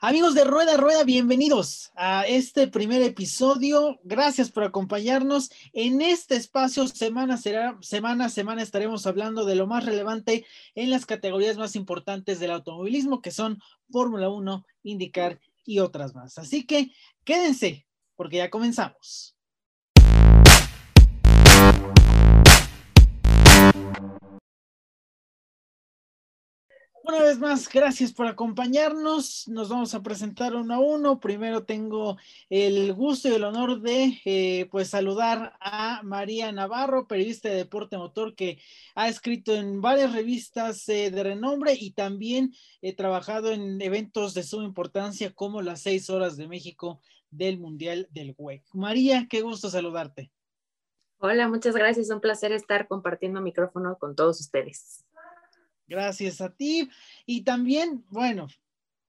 Amigos de Rueda Rueda, bienvenidos a este primer episodio. Gracias por acompañarnos. En este espacio, semana será, semana a semana estaremos hablando de lo más relevante en las categorías más importantes del automovilismo, que son Fórmula 1, IndyCar y otras más. Así que quédense, porque ya comenzamos. Una vez más, gracias por acompañarnos. Nos vamos a presentar uno a uno. Primero tengo el gusto y el honor de eh, pues saludar a María Navarro, periodista de deporte motor que ha escrito en varias revistas eh, de renombre y también he trabajado en eventos de suma importancia como las seis horas de México del Mundial del WEC. María, qué gusto saludarte. Hola, muchas gracias. Un placer estar compartiendo micrófono con todos ustedes. Gracias a ti. Y también, bueno,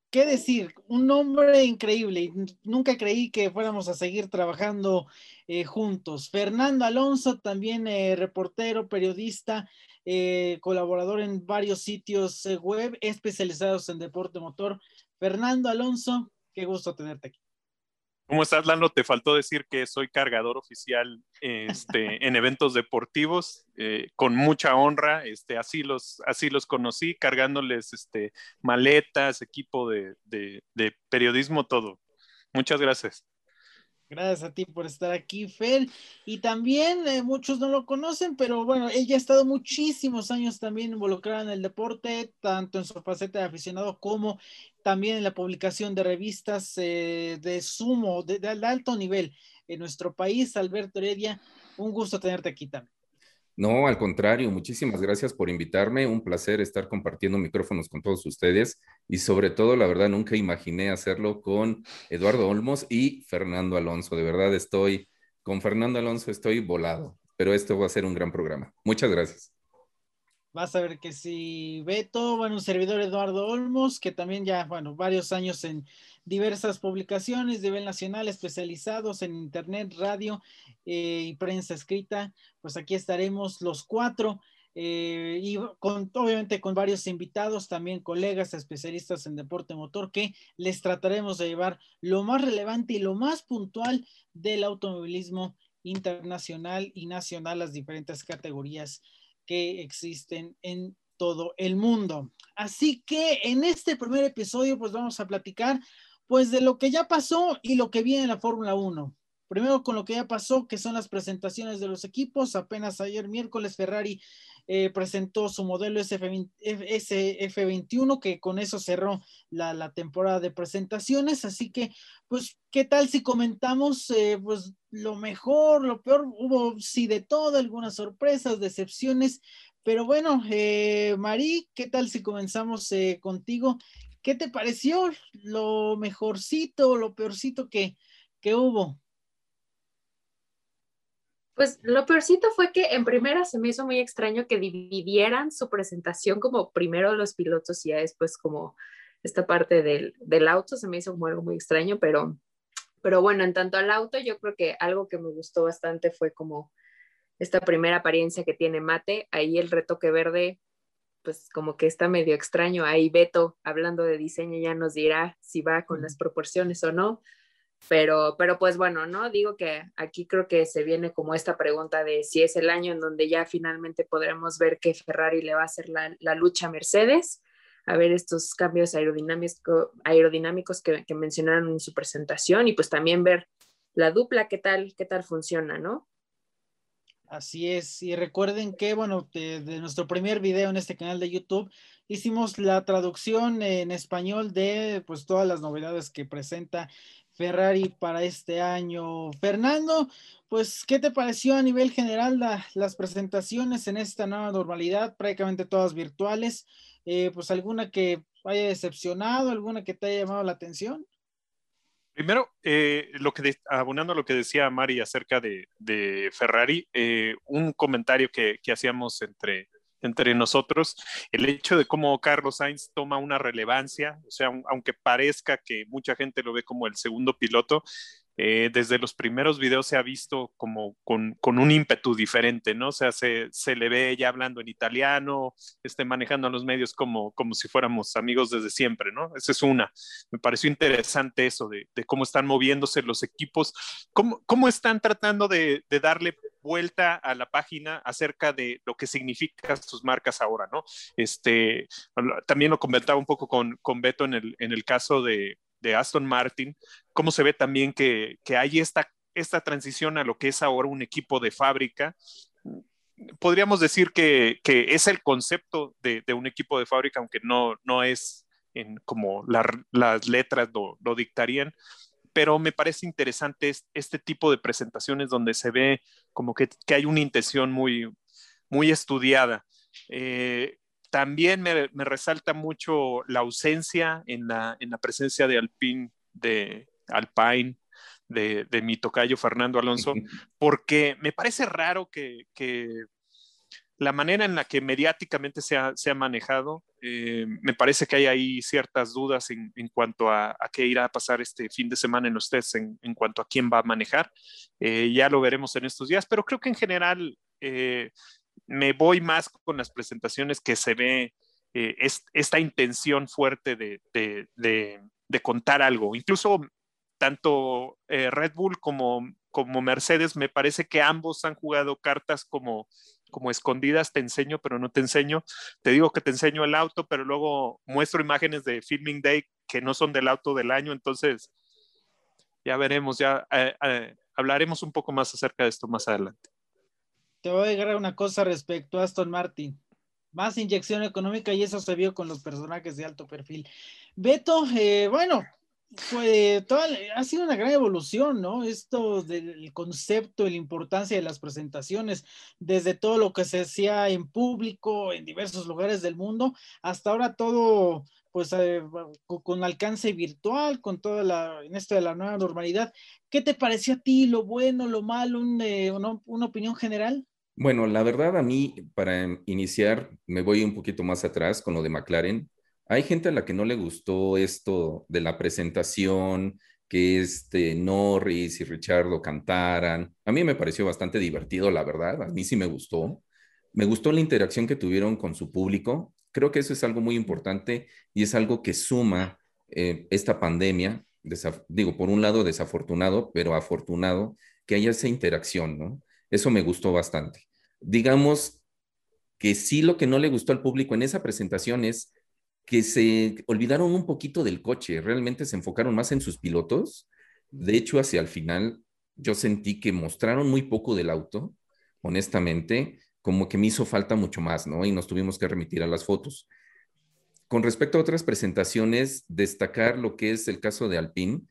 qué decir, un nombre increíble. Nunca creí que fuéramos a seguir trabajando eh, juntos. Fernando Alonso, también eh, reportero, periodista, eh, colaborador en varios sitios web especializados en deporte motor. Fernando Alonso, qué gusto tenerte aquí. ¿Cómo estás, Lano? Te faltó decir que soy cargador oficial este, en eventos deportivos, eh, con mucha honra, este, así, los, así los conocí, cargándoles este, maletas, equipo de, de, de periodismo, todo. Muchas gracias. Gracias a ti por estar aquí, Fer. Y también eh, muchos no lo conocen, pero bueno, ella ha estado muchísimos años también involucrada en el deporte, tanto en su faceta de aficionado como también en la publicación de revistas eh, de sumo, de, de, alto nivel en nuestro país. Alberto Heredia, un gusto tenerte aquí también. No, al contrario, muchísimas gracias por invitarme. Un placer estar compartiendo micrófonos con todos ustedes y sobre todo, la verdad, nunca imaginé hacerlo con Eduardo Olmos y Fernando Alonso. De verdad, estoy con Fernando Alonso, estoy volado, pero esto va a ser un gran programa. Muchas gracias. Vas a ver que si Beto, bueno, servidor Eduardo Olmos, que también ya, bueno, varios años en diversas publicaciones de nivel nacional especializados en internet, radio eh, y prensa escrita, pues aquí estaremos los cuatro. Eh, y con, obviamente con varios invitados, también colegas especialistas en deporte motor, que les trataremos de llevar lo más relevante y lo más puntual del automovilismo internacional y nacional, las diferentes categorías que existen en todo el mundo. Así que en este primer episodio, pues vamos a platicar pues de lo que ya pasó y lo que viene en la Fórmula 1. Primero con lo que ya pasó, que son las presentaciones de los equipos. Apenas ayer miércoles Ferrari eh, presentó su modelo SF20, SF21, que con eso cerró la, temporada de presentaciones. Así que, pues, ¿qué tal si comentamos eh, pues lo mejor, lo peor? Hubo sí de todo, algunas sorpresas, decepciones. Pero bueno, eh, Mari, ¿qué tal si comenzamos eh, contigo? ¿Qué te pareció lo mejorcito, lo peorcito que, que hubo? Pues lo peorcito fue que en primera se me hizo muy extraño que dividieran su presentación como primero los pilotos y después como esta parte del, del auto, se me hizo como algo muy extraño, pero, pero bueno, en tanto al auto, yo creo que algo que me gustó bastante fue como esta primera apariencia que tiene Mate, ahí el retoque verde pues como que está medio extraño. Ahí Beto, hablando de diseño, ya nos dirá si va con las proporciones o no. Pero, pero pues bueno, ¿no? Digo que aquí creo que se viene como esta pregunta de si es el año en donde ya finalmente podremos ver que Ferrari le va a hacer la, la lucha a Mercedes, a ver estos cambios aerodinámicos, aerodinámicos que, que mencionaron en su presentación y pues también ver la dupla, qué tal, qué tal funciona, ¿no? Así es, y recuerden que, bueno, de, nuestro primer video en este canal de YouTube, hicimos la traducción en español de pues todas las novedades que presenta Ferrari para este año. Fernando, pues, ¿qué te pareció a nivel general la, las presentaciones en esta nueva normalidad, prácticamente todas virtuales? Eh, pues alguna que haya decepcionado, alguna que te haya llamado la atención. Primero, eh, abonando a lo que decía Mari acerca de, Ferrari, eh, un comentario que, que hacíamos entre, entre nosotros, el hecho de cómo Carlos Sainz toma una relevancia, o sea, aunque parezca que mucha gente lo ve como el segundo piloto, eh, desde los primeros videos se ha visto como con, un ímpetu diferente, ¿no? O sea, se, le ve ya hablando en italiano, este, manejando a los medios como, como si fuéramos amigos desde siempre, ¿no? Esa es una. Me pareció interesante eso de, cómo están moviéndose los equipos, cómo, cómo están tratando de, darle vuelta a la página acerca de lo que significan sus marcas ahora, ¿no? Este, también lo comentaba un poco con, con Beto en el, en el caso de, de Aston Martin, cómo se ve también que, hay esta, esta transición a lo que es ahora un equipo de fábrica. Podríamos decir que, es el concepto de, un equipo de fábrica, aunque no, no es en como las letras lo, dictarían, pero me parece interesante este, tipo de presentaciones donde se ve como que, hay una intención muy, muy estudiada. Eh, también me, resalta mucho la ausencia en la, presencia de Alpine, de Alpine, de, mi tocayo Fernando Alonso, porque me parece raro que, la manera en la que mediáticamente se ha, manejado, eh, me parece que hay ahí ciertas dudas en, cuanto a, qué irá a pasar este fin de semana en los tests, en, cuanto a quién va a manejar. Eh, ya lo veremos en estos días, pero creo que en general eh, me voy más con las presentaciones que se ve eh, esta intención fuerte de, contar algo. Incluso tanto eh, Red Bull como, Mercedes, me parece que ambos han jugado cartas como, como escondidas, te enseño, pero no te enseño. Te digo que te enseño el auto, pero luego muestro imágenes de Filming Day que no son del auto del año, entonces ya veremos, ya eh, hablaremos un poco más acerca de esto más adelante te voy a agregar una cosa respecto a Aston Martin. Más inyección económica y eso se vio con los personajes de alto perfil. Beto, eh, bueno, fue toda, ha sido una gran evolución, ¿no? Esto del concepto y la importancia de las presentaciones, desde todo lo que se hacía en público, en diversos lugares del mundo, hasta ahora todo, pues, eh, con alcance virtual, con toda la, en esto de la nueva normalidad. ¿Qué te pareció a ti, lo bueno, lo malo, eh, una opinión general? Bueno, la verdad a mí, para iniciar, me voy un poquito más atrás con lo de McLaren. Hay gente a la que no le gustó esto de la presentación, que este Norris y Richardo cantaran. A mí me pareció bastante divertido, la verdad. A mí sí me gustó. Me gustó la interacción que tuvieron con su público. Creo que eso es algo muy importante y es algo que suma eh, esta pandemia. digo, por un lado desafortunado, pero afortunado que haya esa interacción. Eso me gustó bastante digamos que sí lo que no le gustó al público en esa presentación es que se olvidaron un poquito del coche, realmente se enfocaron más en sus pilotos. De hecho, hacia el final yo sentí que mostraron muy poco del auto, honestamente, como que me hizo falta mucho más, ¿no? Y nos tuvimos que remitir a las fotos. Con respecto a otras presentaciones, destacar lo que es el caso de Alpine.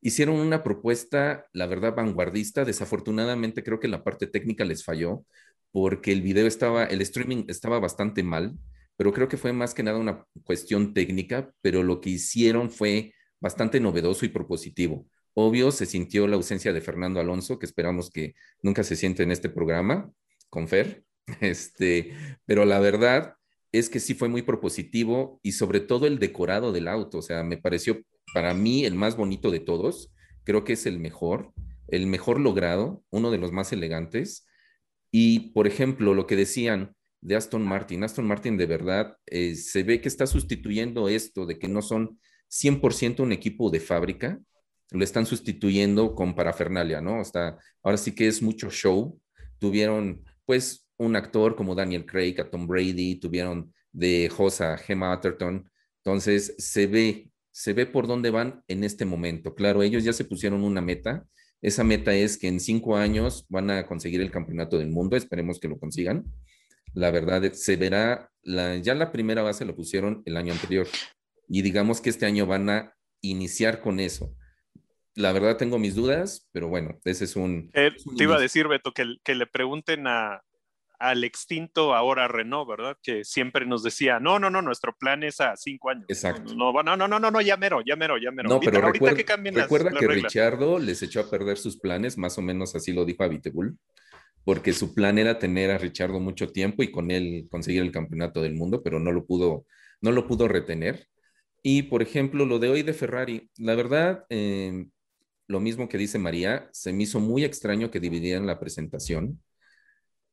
Hicieron una propuesta, la verdad, vanguardista. Desafortunadamente creo que la parte técnica les falló porque el video estaba, el streaming estaba bastante mal, pero creo que fue más que nada una cuestión técnica, pero lo que hicieron fue bastante novedoso y propositivo. Obvio, se sintió la ausencia de Fernando Alonso, que esperamos que nunca se siente en este programa, con Fer, este, pero la verdad es que sí fue muy propositivo y sobre todo el decorado del auto, o sea, me pareció para mí el más bonito de todos, creo que es el mejor, el mejor logrado, uno de los más elegantes y, por ejemplo, lo que decían de Aston Martin, Aston Martin de verdad eh, se ve que está sustituyendo esto de que no son 100% un equipo de fábrica, lo están sustituyendo con parafernalia, ¿no? Está, ahora sí que es mucho show. Tuvieron, pues, un actor como Daniel Craig, a Tom Brady, tuvieron de Josa, Gemma Atherton. Entonces, se ve, se ve por dónde van en este momento. Claro, ellos ya se pusieron una meta esa meta es que en cinco años van a conseguir el campeonato del mundo, esperemos que lo consigan. La verdad, se verá, ya la primera base lo pusieron el año anterior y digamos que este año van a iniciar con eso. La verdad tengo mis dudas, pero bueno, ese es un... Eh, te iba a decir, Beto, que, que le pregunten a, al extinto ahora Renault, ¿verdad? Que siempre nos decía, no, no, no, nuestro plan es a cinco años. Exacto. No, no, no, no, no, no ya mero, ya mero, ya mero. No, pero recuerda, que, recuerda que Richardo les echó a perder sus planes, más o menos así lo dijo a Vitebull, porque su plan era tener a Richardo mucho tiempo y con él conseguir el campeonato del mundo, pero no lo pudo, no lo pudo retener. Y, por ejemplo, lo de hoy de Ferrari, la verdad, eh, lo mismo que dice María, se me hizo muy extraño que dividieran la presentación.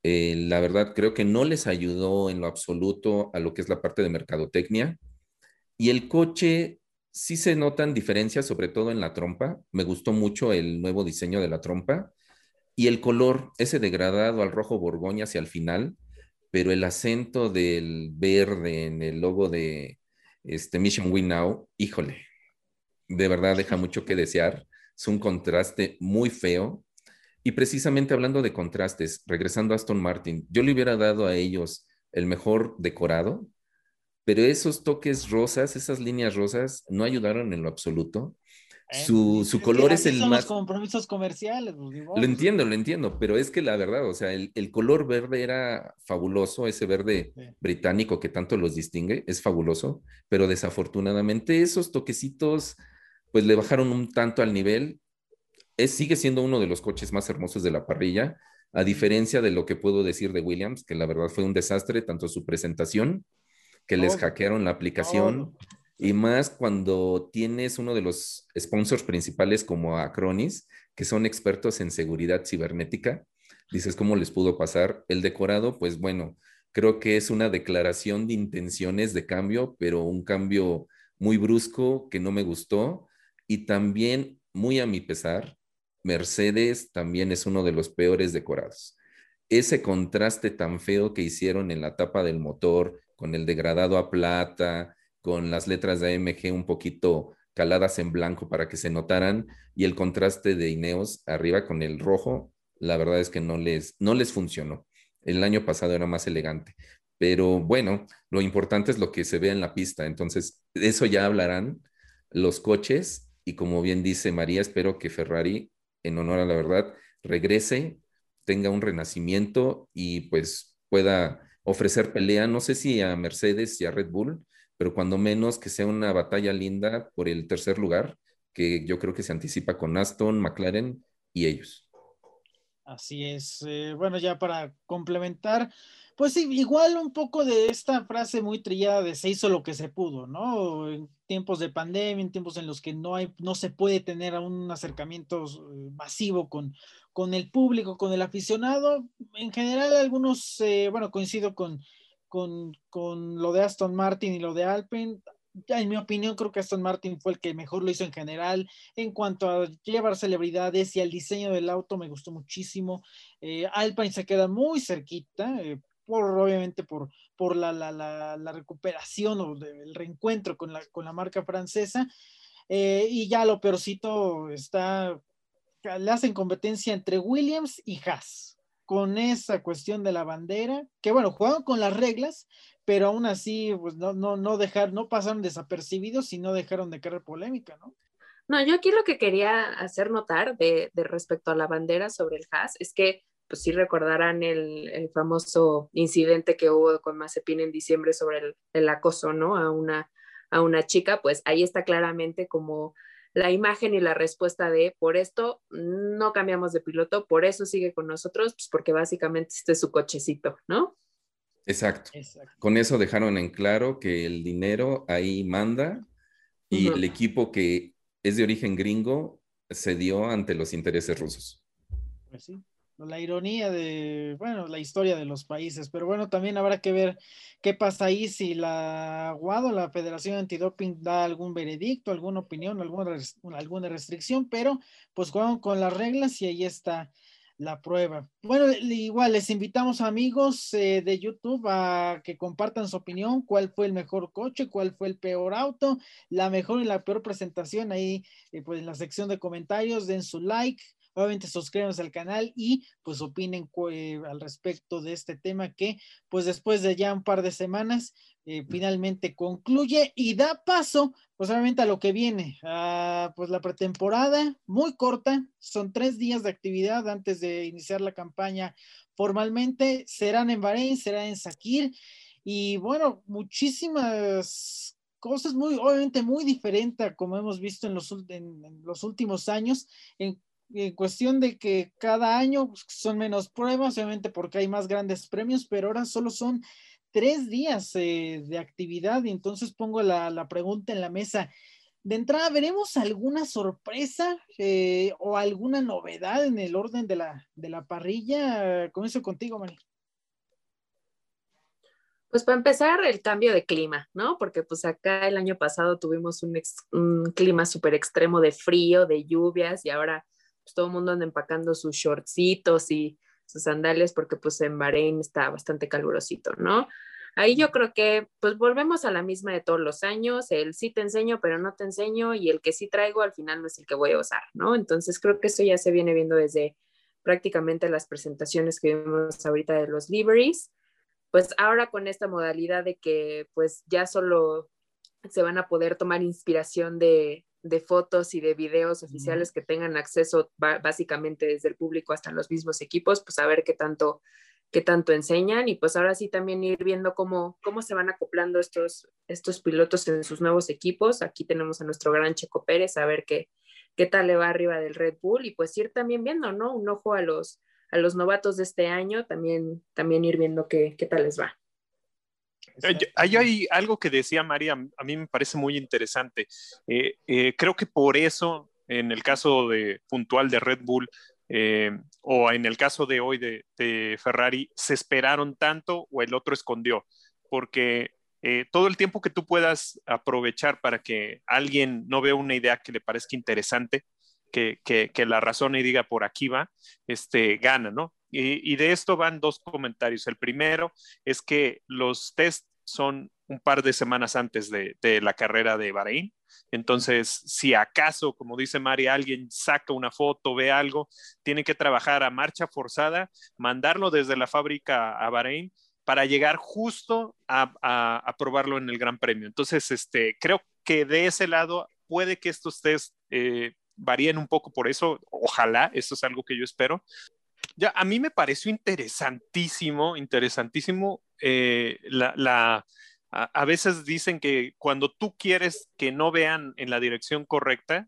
Eh, la verdad, creo que no les ayudó en lo absoluto a lo que es la parte de mercadotecnia. Y el coche, sí se notan diferencias, sobre todo en la trompa. Me gustó mucho el nuevo diseño de la trompa. Y el color, ese degradado al rojo borgoña hacia el final, pero el acento del verde en el logo de este Mission We Now, híjole, de verdad deja mucho que desear. Es un contraste muy feo. Y precisamente hablando de contrastes, regresando a Aston Martin, yo le hubiera dado a ellos el mejor decorado, pero esos toques rosas, esas líneas rosas, no ayudaron en lo absoluto. Su, su color es el son más... Los compromisos comerciales. pues. Lo entiendo, lo entiendo, pero es que la verdad, o sea, el, el color verde era fabuloso, ese verde Sí. británico que tanto los distingue, es fabuloso, pero desafortunadamente esos toquecitos, pues le bajaron un tanto al nivel. Es, sigue siendo uno de los coches más hermosos de la parrilla, a diferencia de lo que puedo decir de Williams, que la verdad fue un desastre, tanto su presentación, que les hackearon la aplicación, y más cuando tienes uno de los sponsors principales como Acronis, que son expertos en seguridad cibernética. Dices, ¿cómo les pudo pasar? El decorado, pues bueno, creo que es una declaración de intenciones de cambio, pero un cambio muy brusco que no me gustó. Y también, muy a mi pesar, Mercedes también es uno de los peores decorados. Ese contraste tan feo que hicieron en la tapa del motor, con el degradado a plata, con las letras de AMG un poquito caladas en blanco para que se notaran y el contraste de Ineos arriba con el rojo, la verdad es que no les, no les funcionó. El año pasado era más elegante, pero bueno, lo importante es lo que se ve en la pista, entonces de eso ya hablarán los coches y como bien dice María, espero que Ferrari, en honor a la verdad, regrese, tenga un renacimiento y pues pueda ofrecer pelea, no sé si a Mercedes y a Red Bull, pero cuando menos que sea una batalla linda por el tercer lugar, que yo creo que se anticipa con Aston, McLaren y ellos. Así es. Eh, bueno, ya para complementar, pues igual un poco de esta frase muy trillada de se hizo lo que se pudo, ¿no? Tiempos de pandemia, en tiempos en los que no hay, no se puede tener un acercamiento eh, masivo con, con el público, con el aficionado. En general, algunos, eh, bueno, coincido con, con, con lo de Aston Martin y lo de Alpine. Ya en mi opinión, creo que Aston Martin fue el que mejor lo hizo en general. En cuanto a llevar celebridades y al diseño del auto, me gustó muchísimo. Eh, Alpine se queda muy cerquita, eh, por, obviamente por, por la, la, la, recuperación o el reencuentro con la, con la marca francesa. Eh, y ya lo peorcito está, le hacen competencia entre Williams y Haas con esa cuestión de la bandera, que bueno, jugaron con las reglas, pero aún así, pues no, no, no dejar, no pasaron desapercibidos y no dejaron de crear polémica, ¿no? No, yo aquí lo que quería hacer notar de, de respecto a la bandera sobre el Haas es que, pues sí recordarán el, el famoso incidente que hubo con Mazepin en diciembre sobre el, el acoso, ¿no? A una, a una chica, pues ahí está claramente como la imagen y la respuesta de por esto no cambiamos de piloto, por eso sigue con nosotros, pues porque básicamente este es su cochecito, ¿no? Exacto. Exacto. Con eso dejaron en claro que el dinero ahí manda y el equipo que es de origen gringo cedió ante los intereses rusos. Pues sí, la ironía de, bueno, la historia de los países, pero bueno, también habrá que ver qué pasa ahí si la WADO, la Federación Antidoping, da algún veredicto, alguna opinión, alguna, alguna restricción, pero pues juegan con las reglas y ahí está la prueba. Bueno, le- igual les invitamos amigos eh, de YouTube a que compartan su opinión, cuál fue el mejor coche, cuál fue el peor auto, la mejor y la peor presentación ahí, eh, pues en la sección de comentarios, den su like, obviamente suscríbanse al canal y pues opinen eh, al respecto de este tema que pues después de ya un par de semanas eh, finalmente concluye y da paso pues obviamente a lo que viene, a, pues la pretemporada muy corta, son tres días de actividad antes de iniciar la campaña formalmente, serán en Bahrein, será en Sakir y bueno, muchísimas cosas muy, obviamente muy diferentes a como hemos visto en los, en- en los últimos años, en en cuestión de que cada año pues, son menos pruebas, obviamente porque hay más grandes premios, pero ahora solo son tres días eh, de actividad y entonces pongo la, la pregunta en la mesa. de entrada, ¿veremos alguna sorpresa eh, o alguna novedad en el orden de la, de la parrilla? Comienzo contigo, María. Pues para empezar, el cambio de clima, ¿no? Porque pues acá el año pasado tuvimos un, un clima súper extremo de frío, de lluvias y ahora pues, todo el mundo anda empacando sus shortcitos y sus sandalias porque pues en Bahrein está bastante calurosito, ¿no? Ahí yo creo que pues volvemos a la misma de todos los años, el sí te enseño pero no te enseño y el que sí traigo al final no es el que voy a usar, ¿no? Entonces creo que eso ya se viene viendo desde prácticamente las presentaciones que vimos ahorita de los liveries, pues ahora con esta modalidad de que pues ya solo se van a poder tomar inspiración de, de fotos y de videos oficiales que tengan acceso básicamente desde el público hasta los mismos equipos, pues a ver qué tanto, qué tanto enseñan y pues ahora sí también ir viendo cómo, cómo se van acoplando estos, estos pilotos en sus nuevos equipos. Aquí tenemos a nuestro gran Checo Pérez, a ver qué, qué tal le va arriba del Red Bull y pues ir también viendo, ¿no? Un ojo a los, a los novatos de este año, también, también ir viendo qué, qué tal les va. Hay, hay algo que decía María, a mí me parece muy interesante. Eh, eh, creo que por eso, en el caso de, puntual de Red Bull, eh, o en el caso de hoy de, de, Ferrari, se esperaron tanto o el otro escondió, porque todo el tiempo que tú puedas aprovechar para que alguien no vea una idea que le parezca interesante, que, que, que la razone y diga por aquí va, este, gana, ¿no? Y, de esto van dos comentarios. El primero es que los test son un par de semanas antes de, la carrera de Bahrein. Entonces, si acaso, como dice Mari, alguien saca una foto, ve algo, tiene que trabajar a marcha forzada, mandarlo desde la fábrica a Bahrein para llegar justo a, probarlo en el Gran Premio. Entonces, este, creo que de ese lado puede que estos test eh, varíen un poco por eso. Ojalá, eso es algo que yo espero. Ya, a mí me pareció interesantísimo, interesantísimo eh, a, veces dicen que cuando tú quieres que no vean en la dirección correcta,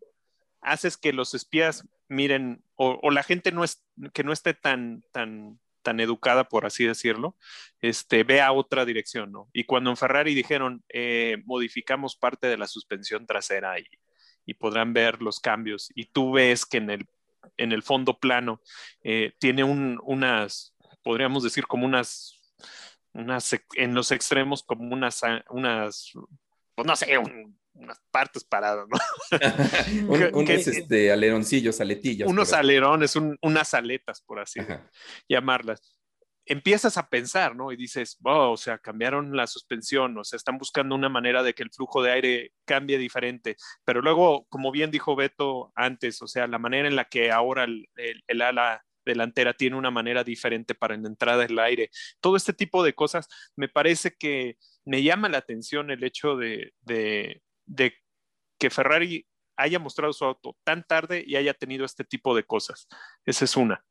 haces que los espías miren, o, la gente no es, que no esté tan, tan, tan educada, por así decirlo, este, vea otra dirección. Y cuando en Ferrari dijeron, eh, modificamos parte de la suspensión trasera y, y podrán ver los cambios, y tú ves que en el en el fondo plano, eh, tiene unas, podríamos decir como unas, unas, en los extremos como unas, unas, pues no sé, unas partes paradas, ¿no? unos este, aleroncillos, aletillas. Unos alerones, unas aletas, por así llamarlas empiezas a pensar, ¿no? Y dices, wow, o sea, cambiaron la suspensión, o sea, están buscando una manera de que el flujo de aire cambie diferente. Pero luego, como bien dijo Beto antes, o sea, la manera en la que ahora el, ala delantera tiene una manera diferente para la entrada del aire. Todo este tipo de cosas, me parece que me llama la atención el hecho de, de, de que Ferrari haya mostrado su auto tan tarde y haya tenido este tipo de cosas. Esa es una.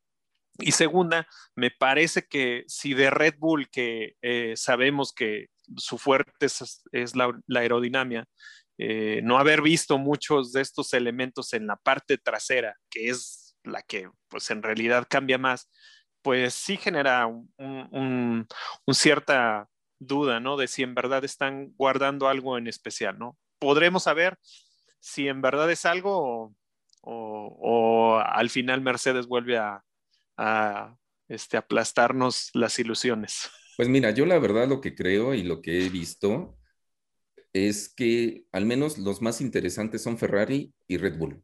Y segunda, me parece que si de Red Bull, que eh, sabemos que su fuerte es, la, aerodinámica, eh, no haber visto muchos de estos elementos en la parte trasera, que es la que pues en realidad cambia más, pues sí genera un, cierta duda, ¿no? De si en verdad están guardando algo en especial, ¿no? Podremos saber si en verdad es algo o al final Mercedes vuelve a, a este, aplastarnos las ilusiones. Pues mira, yo la verdad lo que creo y lo que he visto es que al menos los más interesantes son Ferrari y Red Bull.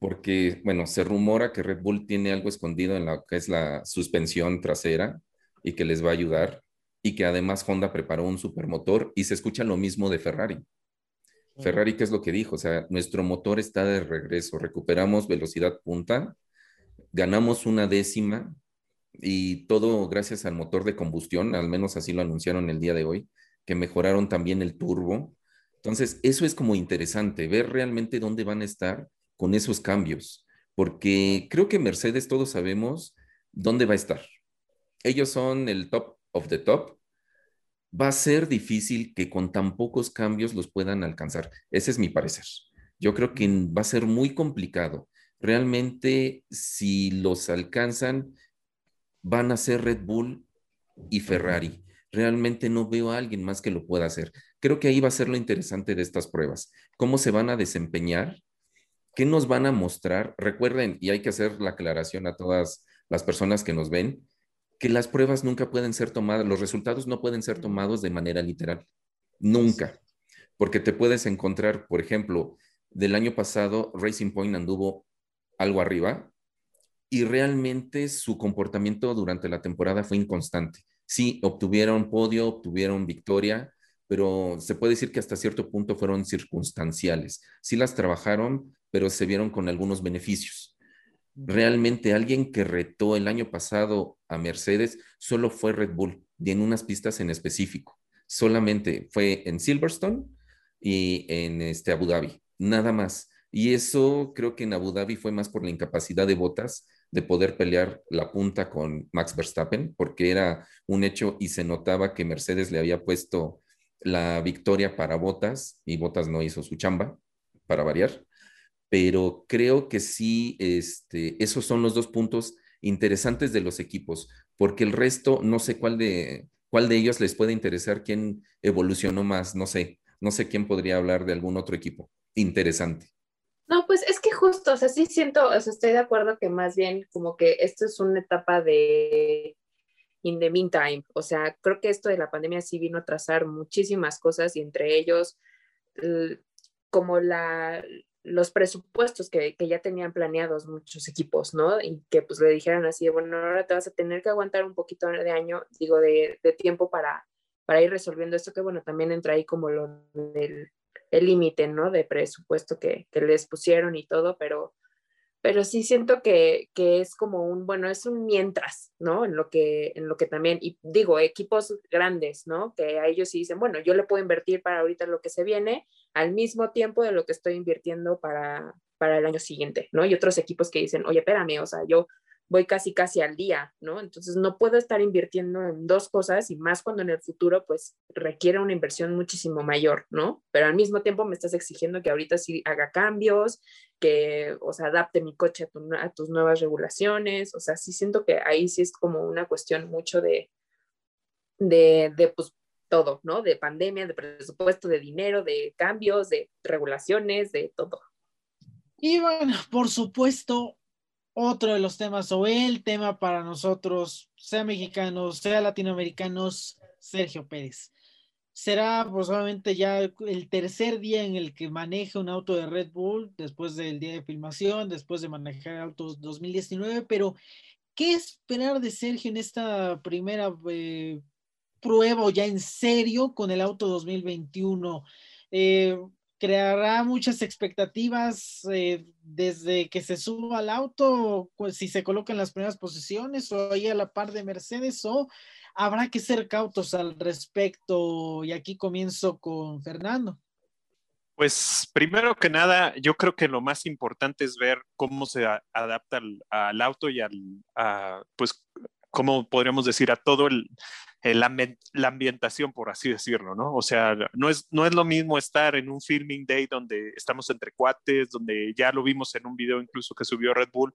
Porque, bueno, se rumora que Red Bull tiene algo escondido en lo que es la suspensión trasera y que les va a ayudar. Y que además Honda preparó un supermotor y se escucha lo mismo de Ferrari. Ferrari, ¿qué es lo que dijo? O sea, nuestro motor está de regreso, recuperamos velocidad punta ganamos una décima y todo gracias al motor de combustión, al menos así lo anunciaron el día de hoy, que mejoraron también el turbo. Entonces, eso es como interesante, ver realmente dónde van a estar con esos cambios, porque creo que Mercedes todos sabemos dónde va a estar. Ellos son el top of the top. Va a ser difícil que con tan pocos cambios los puedan alcanzar. Ese es mi parecer. Yo creo que va a ser muy complicado realmente si los alcanzan, van a ser Red Bull y Ferrari. Realmente no veo a alguien más que lo pueda hacer. Creo que ahí va a ser lo interesante de estas pruebas, cómo se van a desempeñar, qué nos van a mostrar. Recuerden, y hay que hacer la aclaración a todas las personas que nos ven, que las pruebas nunca pueden ser tomadas, los resultados no pueden ser tomados de manera literal, nunca, porque te puedes encontrar, por ejemplo, del año pasado, Racing Point anduvo algo arriba y realmente su comportamiento durante la temporada fue inconstante. Sí, obtuvieron podio, obtuvieron victoria, pero se puede decir que hasta cierto punto fueron circunstanciales. Sí las trabajaron, pero se vieron con algunos beneficios. Realmente alguien que retó el año pasado a Mercedes solo fue Red Bull y en unas pistas en específico. Solamente fue en Silverstone y en este Abu Dhabi, nada más. Y eso creo que en Abu Dhabi fue más por la incapacidad de botas de poder pelear la punta con Max Verstappen, porque era un hecho y se notaba que Mercedes le había puesto la victoria para Botas y Botas no hizo su chamba, para variar. Pero creo que sí, este, esos son los dos puntos interesantes de los equipos, porque el resto, no sé cuál de, cuál de ellos les puede interesar, quién evolucionó más, no sé, no sé quién podría hablar de algún otro equipo interesante. No, pues es que justo, o sea, sí siento, o sea, estoy de acuerdo que más bien como que esto es una etapa de in the meantime, o sea, creo que esto de la pandemia sí vino a trazar muchísimas cosas y entre ellos como la, los presupuestos que, que, ya tenían planeados muchos equipos, ¿no? Y que pues le dijeran así, bueno, ahora te vas a tener que aguantar un poquito de año, digo, de, de tiempo para, para ir resolviendo esto, que bueno, también entra ahí como lo del el límite, ¿no? De presupuesto que, que, les pusieron y todo, pero, pero sí siento que, que, es como un, bueno, es un mientras, ¿no? En lo que, en lo que también, y digo, equipos grandes, ¿no? Que a ellos sí dicen, bueno, yo le puedo invertir para ahorita lo que se viene al mismo tiempo de lo que estoy invirtiendo para, para el año siguiente, ¿no? Y otros equipos que dicen, oye, espérame, o sea, yo voy casi casi al día, ¿no? Entonces no puedo estar invirtiendo en dos cosas y más cuando en el futuro pues requiere una inversión muchísimo mayor, ¿no? Pero al mismo tiempo me estás exigiendo que ahorita sí haga cambios, que, o sea, adapte mi coche a, a tus nuevas regulaciones, o sea, sí siento que ahí sí es como una cuestión mucho de, de, de pues todo, ¿no? De pandemia, de presupuesto, de dinero, de cambios, de regulaciones, de todo. Y bueno, por supuesto, otro de los temas o el tema para nosotros, sea mexicanos, sea latinoamericanos, Sergio Pérez. Será probablemente ya el tercer día en el que maneja un auto de Red Bull, después del día de filmación, después de manejar autos 2019, pero ¿qué esperar de Sergio en esta primera eh, prueba o ya en serio con el auto 2021? Eh, creará muchas expectativas eh, desde que se suba al auto, si se coloca en las primeras posiciones o ahí a la par de Mercedes o habrá que ser cautos al respecto. Y aquí comienzo con Fernando. Pues primero que nada, yo creo que lo más importante es ver cómo se adapta al, auto y al, a, pues, cómo podríamos decir, a todo el, eh, la, ambientación, por así decirlo, ¿no? O sea, no es, no es lo mismo estar en un filming day donde estamos entre cuates, donde ya lo vimos en un video incluso que subió Red Bull,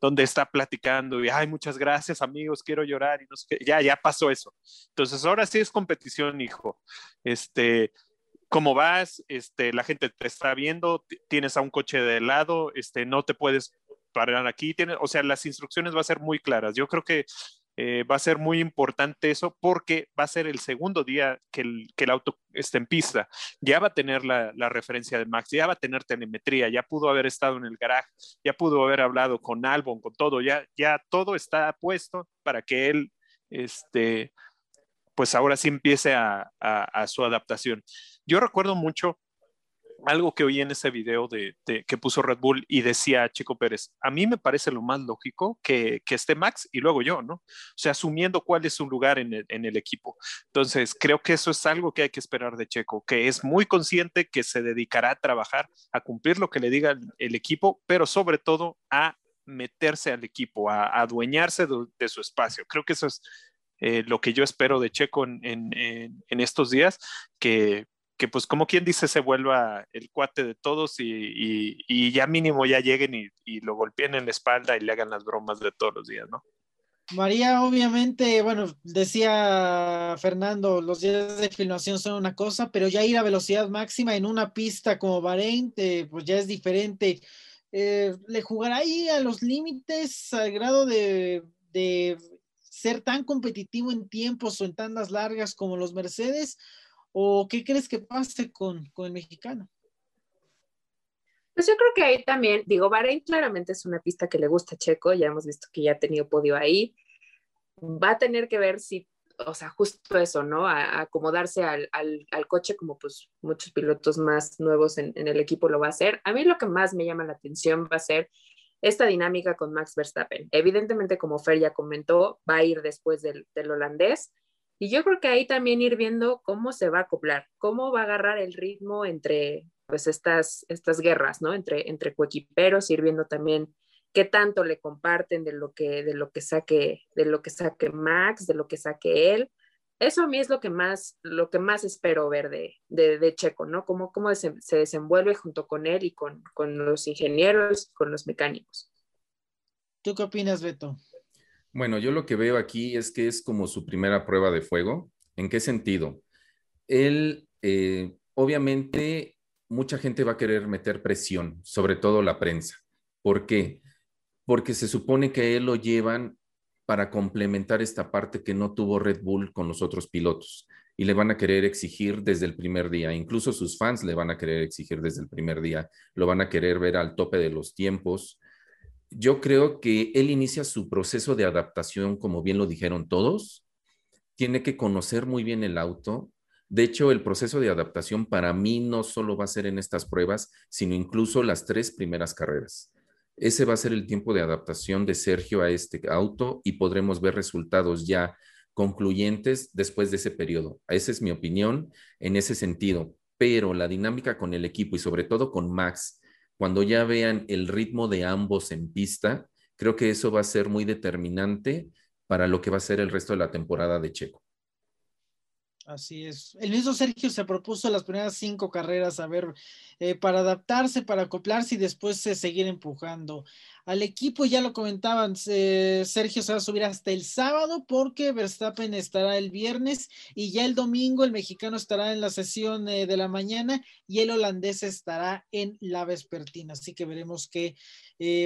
donde está platicando y, ay, muchas gracias amigos, quiero llorar y no sé qué, ya, ya pasó eso. Entonces, ahora sí es competición, hijo. Este, cómo vas, este, la gente te está viendo, tienes a un coche de lado, este, no te puedes parar aquí, tiene, o sea, las instrucciones van a ser muy claras. Yo creo que eh, va a ser muy importante eso porque va a ser el segundo día que el, que el auto esté en pista. Ya va a tener la, la, referencia de Max, ya va a tener telemetría, ya pudo haber estado en el garaje, ya pudo haber hablado con Albon, con todo, ya, ya todo está puesto para que él, este, pues ahora sí empiece a, a, a su adaptación. Yo recuerdo mucho algo que oí en ese video de, que puso Red Bull y decía Chico Pérez, a mí me parece lo más lógico que, que esté Max y luego yo, ¿no? O sea, asumiendo cuál es su lugar en el, equipo. Entonces, creo que eso es algo que hay que esperar de Checo, que es muy consciente que se dedicará a trabajar, a cumplir lo que le diga el, equipo, pero sobre todo a meterse al equipo, a, adueñarse de, su espacio. Creo que eso es eh, lo que yo espero de Checo en, en estos días, que que pues como quien dice se vuelva el cuate de todos y, y, ya mínimo ya lleguen y, y, lo golpeen en la espalda y le hagan las bromas de todos los días, ¿no? María, obviamente, bueno, decía Fernando, los días de filmación son una cosa, pero ya ir a velocidad máxima en una pista como Bahrein, eh, pues ya es diferente. Eh, ¿Le jugará ahí a los límites al grado de, ser tan competitivo en tiempos o en tandas largas como los Mercedes? ¿O qué crees que pase con, con el mexicano? Pues yo creo que ahí también, digo, Bahrein claramente es una pista que le gusta a Checo, ya hemos visto que ya ha tenido podio ahí. Va a tener que ver si, o sea, justo eso, ¿no? A, acomodarse al, al, coche como pues muchos pilotos más nuevos en, en, el equipo lo va a hacer. A mí lo que más me llama la atención va a ser esta dinámica con Max Verstappen. Evidentemente, como Fer ya comentó, va a ir después del, del holandés. Y yo creo que ahí también ir viendo cómo se va a acoplar, cómo va a agarrar el ritmo entre, pues estas, estas guerras, ¿no? Entre, entre coequiperos, ir viendo también qué tanto le comparten de lo que, de lo que saque, de lo que saque Max, de lo que saque él. Eso a mí es lo que más, lo que más espero ver de, de, Checo, ¿no? Cómo, cómo se, desenvuelve junto con él y con, con los ingenieros, con los mecánicos. ¿Tú qué opinas, Beto? Bueno, yo lo que veo aquí es que es como su primera prueba de fuego. ¿En qué sentido? Él, eh, obviamente, mucha gente va a querer meter presión, sobre todo la prensa. ¿Por qué? Porque se supone que él lo llevan para complementar esta parte que no tuvo Red Bull con los otros pilotos y le van a querer exigir desde el primer día. Incluso sus fans le van a querer exigir desde el primer día. Lo van a querer ver al tope de los tiempos. Yo creo que él inicia su proceso de adaptación, como bien lo dijeron todos. Tiene que conocer muy bien el auto, de hecho, el proceso de adaptación para mí no solo va a ser en estas pruebas, sino incluso las tres primeras carreras. Ese va a ser el tiempo de adaptación de Sergio a este auto y podremos ver resultados ya concluyentes después de ese periodo. Esa es mi opinión en ese sentido. Pero la dinámica con el equipo y sobre todo con Max, cuando ya vean el ritmo de ambos en pista, creo que eso va a ser muy determinante para lo que va a ser el resto de la temporada de Checo. Así es. El mismo Sergio se propuso las primeras cinco carreras, a ver, eh, para adaptarse, para acoplarse y después eh, seguir empujando. Al equipo, ya lo comentaban, Sergio se va a subir hasta el sábado porque Verstappen estará el viernes y ya el domingo el mexicano estará en la sesión eh, de la mañana y el holandés estará en la vespertina. Así que veremos que,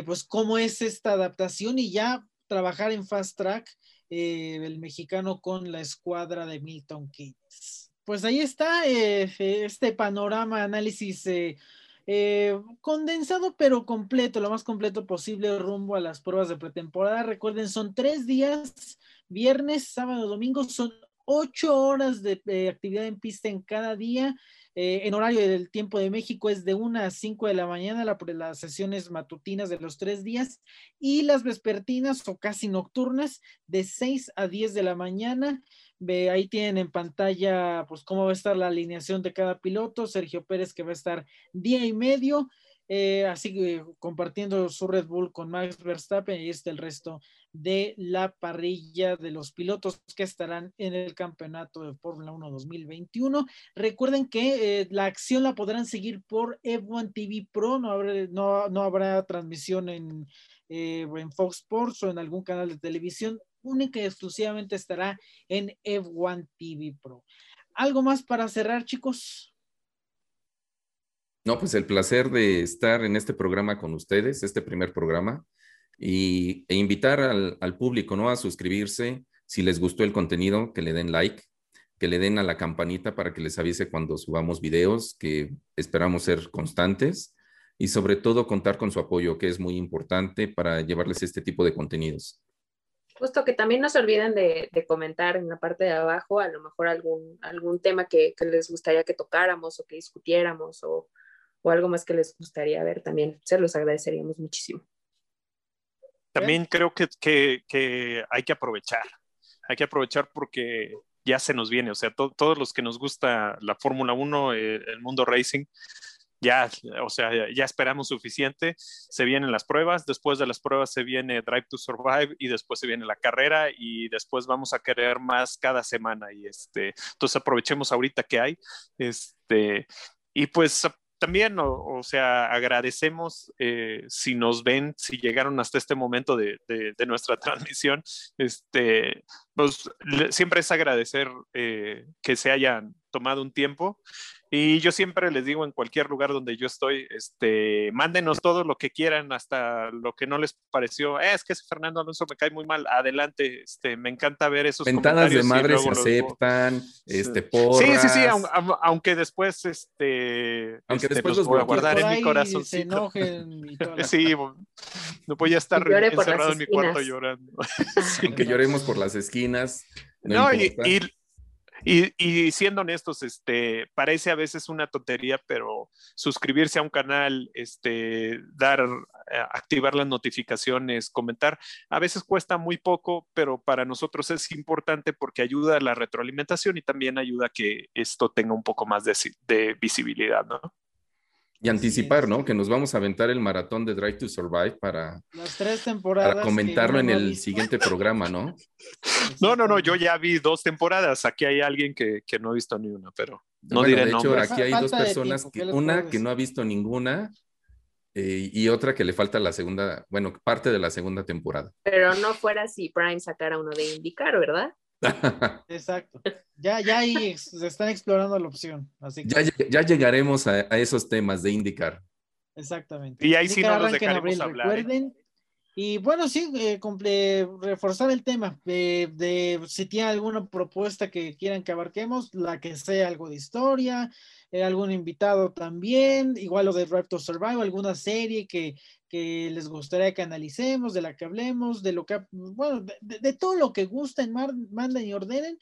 pues, cómo es esta adaptación y ya trabajar en fast track eh, el mexicano con la escuadra de Milton Keynes. Pues ahí está eh, este panorama, análisis eh, condensado pero completo, lo más completo posible rumbo a las pruebas de pretemporada. Recuerden, son tres días, viernes, sábado, domingo, son ocho horas de actividad en pista en cada día. Eh, en horario del tiempo de México es de 1 a 5 de la mañana, la, las sesiones matutinas de los tres días y las vespertinas o casi nocturnas de 6 a 10 de la mañana. Ve, ahí tienen en pantalla pues cómo va a estar la alineación de cada piloto. Sergio Pérez que va a estar día y medio. Eh, así compartiendo su Red Bull con Max Verstappen y este el resto de la parrilla de los pilotos que estarán en el campeonato de Fórmula 1 2021. Recuerden que eh, la acción la podrán seguir por F1 TV Pro, no habrá, no, no habrá transmisión en, eh, en Fox Sports o en algún canal de televisión, única y exclusivamente estará en F1 TV Pro. ¿Algo más para cerrar, chicos? No, pues el placer de estar en este programa con ustedes, este primer programa, y, e invitar al, al, público ¿no? a suscribirse. Si les gustó el contenido, que le den like, que le den a la campanita para que les avise cuando subamos videos, que esperamos ser constantes y sobre todo contar con su apoyo, que es muy importante para llevarles este tipo de contenidos. Justo que también no se olviden de, de comentar en la parte de abajo a lo mejor algún, algún tema que, les gustaría que tocáramos o que discutiéramos o, o algo más que les gustaría ver también. Se los agradeceríamos muchísimo. También creo que, que, que hay que aprovechar. Hay que aprovechar porque ya se nos viene. O sea, todos los que nos gusta la Fórmula 1, eh, el mundo racing, ya, o sea, ya esperamos suficiente. Se vienen las pruebas, después de las pruebas se viene Drive to Survive y después se viene la carrera y después vamos a querer más cada semana. Y este, entonces aprovechemos ahorita que hay. Este, y pues también, o, sea, agradecemos eh, si nos ven, si llegaron hasta este momento de, de, nuestra transmisión. Este, pues siempre es agradecer eh, que se hayan tomado un tiempo. Y yo siempre les digo en cualquier lugar donde yo estoy, este, mándenos todo lo que quieran, hasta lo que no les pareció. Eh, es que ese Fernando Alonso me cae muy mal. Adelante, este, me encanta ver esos Ventanas de madre se aceptan, este, porras. Sí, sí, sí, aunque después, este, aunque este, después los, voy a guardar en mi corazón. Se enojen sí, no voy a estar encerrado en mi cuarto llorando. Aunque lloremos por las esquinas. No, y, y, siendo honestos, este, parece a veces una tontería, pero suscribirse a un canal, este, dar, eh, activar las notificaciones, comentar, a veces cuesta muy poco, pero para nosotros es importante porque ayuda a la retroalimentación y también ayuda a que esto tenga un poco más de, de visibilidad, ¿no? Y anticipar, ¿no? Que nos vamos a aventar el maratón de Drive to Survive para, Las tres temporadas para comentarlo en el siguiente programa, ¿no? No, no, no, yo ya vi dos temporadas. Aquí hay alguien que, que no ha visto ni una, pero no diré de hecho, aquí hay dos personas, que, una que no ha visto ninguna eh, y otra que le falta la segunda, bueno, parte de la segunda temporada. Pero no fuera si Prime sacara uno de indicar, ¿verdad? Exacto. Ya, ya ahí se están explorando la opción. Así ya, llegaremos a, esos temas de indicar. Exactamente. Y ahí sí no nos dejaremos hablar. ¿eh? Recuerden. Y bueno, sí, eh, reforzar el tema de si tiene alguna propuesta que quieran que abarquemos, la que sea algo de historia, eh, algún invitado también, igual lo de Raptor Survival, alguna serie que, que les gustaría que analicemos, de la que hablemos, de lo que, bueno, de, todo lo que gusten, manden y ordenen,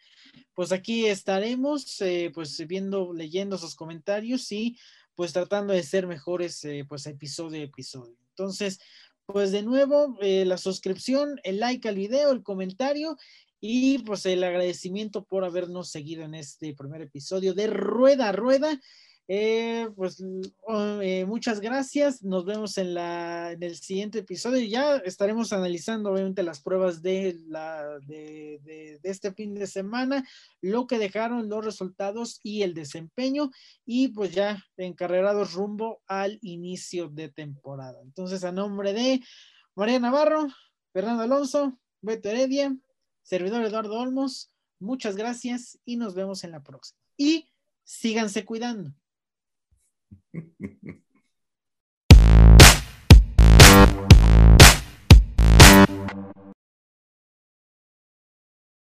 pues aquí estaremos, eh, pues viendo, leyendo sus comentarios y pues tratando de ser mejores, eh, pues episodio a episodio. Entonces, pues de nuevo, eh, la suscripción, el like al video, el comentario y pues el agradecimiento por habernos seguido en este primer episodio de Rueda Rueda. Eh, pues oh, eh, muchas gracias. Nos vemos en, la, en el siguiente episodio. Ya estaremos analizando obviamente las pruebas de, la, de, de, este fin de semana, lo que dejaron los resultados y el desempeño. Y pues ya encarrerados rumbo al inicio de temporada. Entonces, a nombre de María Navarro, Fernando Alonso, Beto Heredia, servidor Eduardo Olmos, muchas gracias y nos vemos en la próxima. Y síganse cuidando.